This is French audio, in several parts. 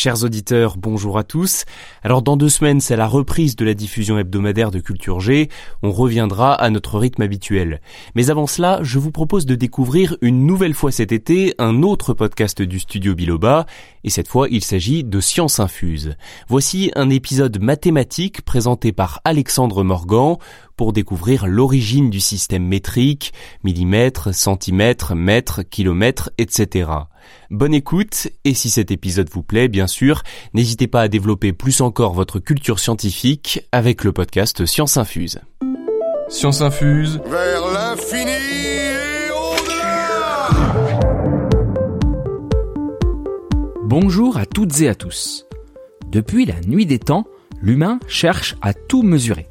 Chers auditeurs, bonjour à tous. Alors dans deux semaines, c'est la reprise de la diffusion hebdomadaire de Culture G. On reviendra à notre rythme habituel. Mais avant cela, je vous propose de découvrir une nouvelle fois cet été un autre podcast du studio Biloba. Et cette fois, il s'agit de Science Infuse. Voici un épisode mathématique présenté par Alexandre Morgan pour découvrir l'origine du système métrique, millimètres, centimètres, mètres, kilomètres, etc. Bonne écoute, et si cet épisode vous plaît, bien sûr, n'hésitez pas à développer plus encore votre culture scientifique avec le podcast Science Infuse. Science Infuse. Vers l'infini et au-delà Bonjour à toutes et à tous. Depuis la nuit des temps, l'humain cherche à tout mesurer.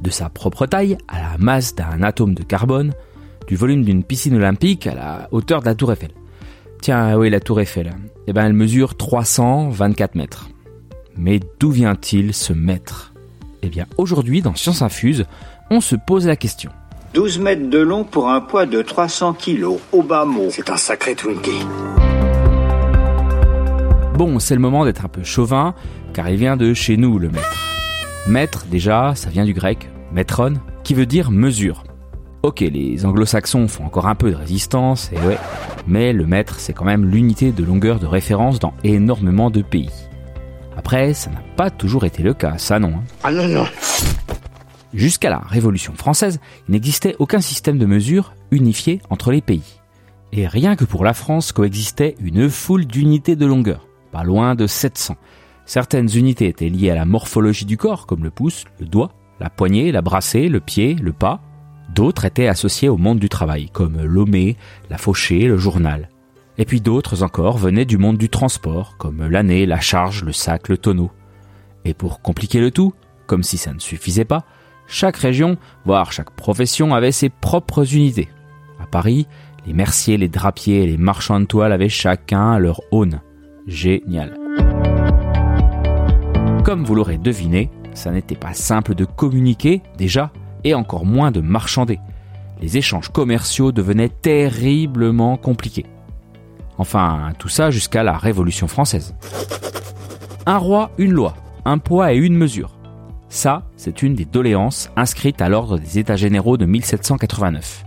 De sa propre taille à la masse d'un atome de carbone, du volume d'une piscine olympique à la hauteur de la tour Eiffel. Tiens, oui, la tour Eiffel. Eh ben, elle mesure 324 mètres. Mais d'où vient-il ce mètre? Eh bien, aujourd'hui, dans Science Infuse, on se pose la question. 12 mètres de long pour un poids de 300 kilos, au bas mot. C'est un sacré Twinkie. Bon, c'est le moment d'être un peu chauvin, car il vient de chez nous, le mètre. Mètre, déjà, ça vient du grec metron, qui veut dire mesure. Ok, les anglo-saxons font encore un peu de résistance, et ouais, mais le mètre, c'est quand même l'unité de longueur de référence dans énormément de pays. Après, ça n'a pas toujours été le cas, ça non. hein. Ah non, non. Jusqu'à la Révolution française, il n'existait aucun système de mesure unifié entre les pays. Et rien que pour la France coexistait une foule d'unités de longueur, pas loin de 700. Certaines unités étaient liées à la morphologie du corps, comme le pouce, le doigt, la poignée, la brassée, le pied, le pas. D'autres étaient associées au monde du travail, comme l'homé, la fauchée, le journal. Et puis d'autres encore venaient du monde du transport, comme l'année, la charge, le sac, le tonneau. Et pour compliquer le tout, comme si ça ne suffisait pas, chaque région, voire chaque profession avait ses propres unités. À Paris, les merciers, les drapiers et les marchands de toile avaient chacun leur aune. Génial. Comme vous l'aurez deviné, ça n'était pas simple de communiquer déjà, et encore moins de marchander. Les échanges commerciaux devenaient terriblement compliqués. Enfin, tout ça jusqu'à la Révolution française. Un roi, une loi, un poids et une mesure. Ça, c'est une des doléances inscrites à l'ordre des États généraux de 1789.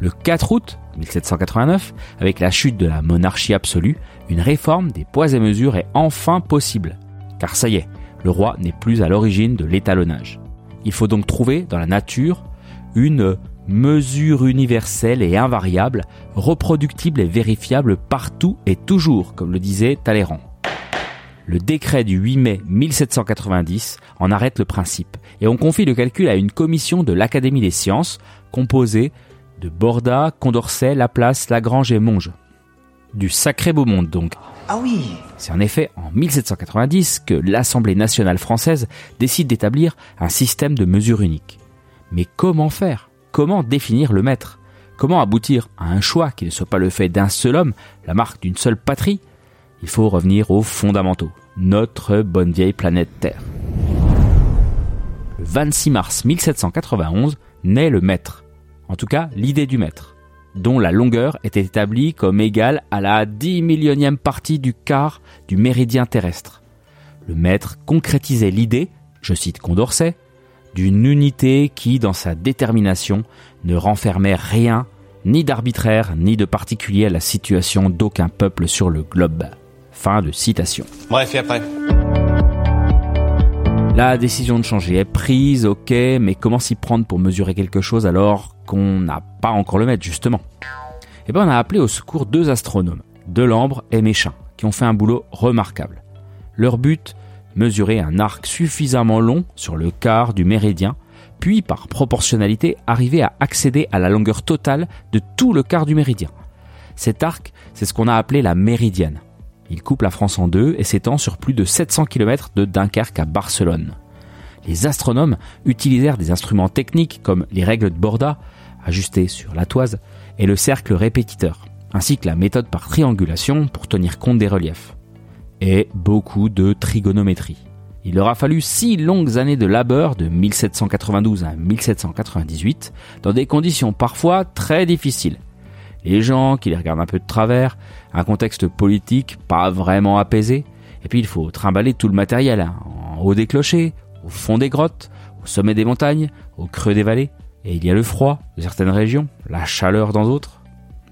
Le 4 août 1789, avec la chute de la monarchie absolue, une réforme des poids et mesures est enfin possible. Car ça y est, le roi n'est plus à l'origine de l'étalonnage. Il faut donc trouver dans la nature une mesure universelle et invariable, reproductible et vérifiable partout et toujours, comme le disait Talleyrand. Le décret du 8 mai 1790 en arrête le principe et on confie le calcul à une commission de l'Académie des sciences composée de Borda, Condorcet, Laplace, Lagrange et Monge. Du sacré beau monde donc. Ah. C'est en effet en 1790 que l'Assemblée nationale française décide d'établir un système de mesure unique. Mais comment faire? Comment définir le mètre Comment aboutir à un choix qui ne soit pas le fait d'un seul homme, la marque d'une seule patrie? Il faut revenir aux fondamentaux, notre bonne vieille planète Terre. Le 26 mars 1791 naît le mètre, en tout cas l'idée du mètre, dont la longueur était établie comme égale à la 10 millionième partie du quart du méridien terrestre. Le mètre concrétisait l'idée, je cite Condorcet, d'une unité qui, dans sa détermination, ne renfermait rien, ni d'arbitraire, ni de particulier à la situation d'aucun peuple sur le globe. Fin de citation. Bref, et après? La décision de changer est prise, ok, mais comment s'y prendre pour mesurer quelque chose alors qu'on n'a pas encore le mètre, justement? Eh bien, on a appelé au secours deux astronomes, Delambre et Méchin, qui ont fait un boulot remarquable. Leur but mesurer un arc suffisamment long sur le quart du méridien, puis par proportionnalité arriver à accéder à la longueur totale de tout le quart du méridien. Cet arc, C'est ce qu'on a appelé la méridienne. Il coupe la France en deux et s'étend sur plus de 700 km de Dunkerque à Barcelone. Les astronomes utilisèrent des instruments techniques comme les règles de Borda, ajustées sur la toise, et le cercle répétiteur, ainsi que la méthode par triangulation pour tenir compte des reliefs. Et beaucoup de trigonométrie. Il leur a fallu six longues années de labeur de 1792 à 1798 dans des conditions parfois très difficiles. Les gens qui les regardent un peu de travers, un contexte politique pas vraiment apaisé, et puis il faut trimballer tout le matériel, hein, en haut des clochers, au fond des grottes, au sommet des montagnes, au creux des vallées, et il y a le froid de certaines régions, la chaleur dans d'autres.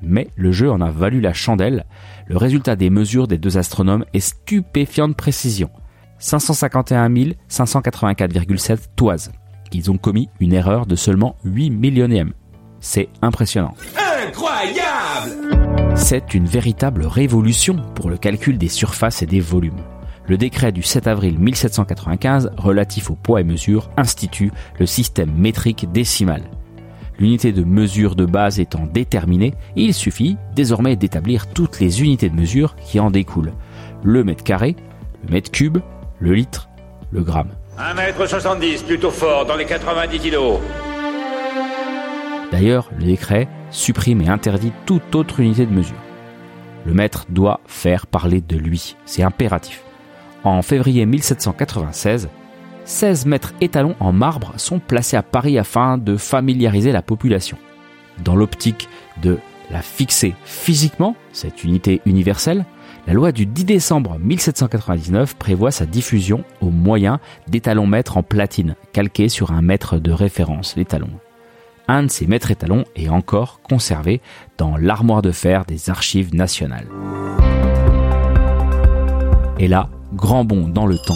Mais le jeu en a valu la chandelle, le résultat des mesures des deux astronomes est stupéfiant de précision. 551 584,7 toises. Ils ont commis une erreur de seulement 8 millionièmes. C'est impressionnant. Incroyable C'est une véritable révolution pour le calcul des surfaces et des volumes. Le décret du 7 avril 1795 relatif au poids et mesure institue le système métrique décimal. L'unité de mesure de base étant déterminée, il suffit désormais d'établir toutes les unités de mesure qui en découlent. Le mètre carré, le mètre cube, le litre, le gramme. 1m70, plutôt fort, dans les 90 kilos. D'ailleurs, le décret supprime et interdit toute autre unité de mesure. Le maître doit faire parler de lui, c'est impératif. En février 1796, 16 mètres étalons en marbre sont placés à Paris afin de familiariser la population. Dans l'optique de la fixer physiquement, cette unité universelle, la loi du 10 décembre 1799 prévoit sa diffusion au moyen d'étalons mètres en platine, calqués sur un mètre de référence, l'étalon. Un de ces mètres étalons est encore conservé dans l'armoire de fer des archives nationales. Et là, grand bond dans le temps.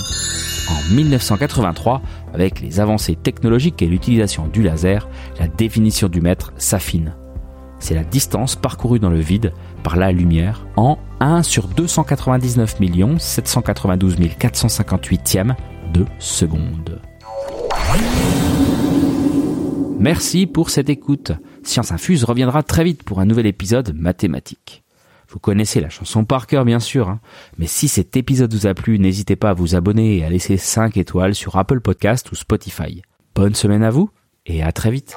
En 1983, avec les avancées technologiques et l'utilisation du laser, la définition du mètre s'affine. C'est la distance parcourue dans le vide par la lumière en 1 sur 299 792 458e de seconde. Merci pour cette écoute. Science Infuse reviendra très vite pour un nouvel épisode mathématique. Vous connaissez la chanson par cœur bien sûr, hein. mais si cet épisode vous a plu, n'hésitez pas à vous abonner et à laisser 5 étoiles sur Apple Podcast ou Spotify. Bonne semaine à vous et à très vite.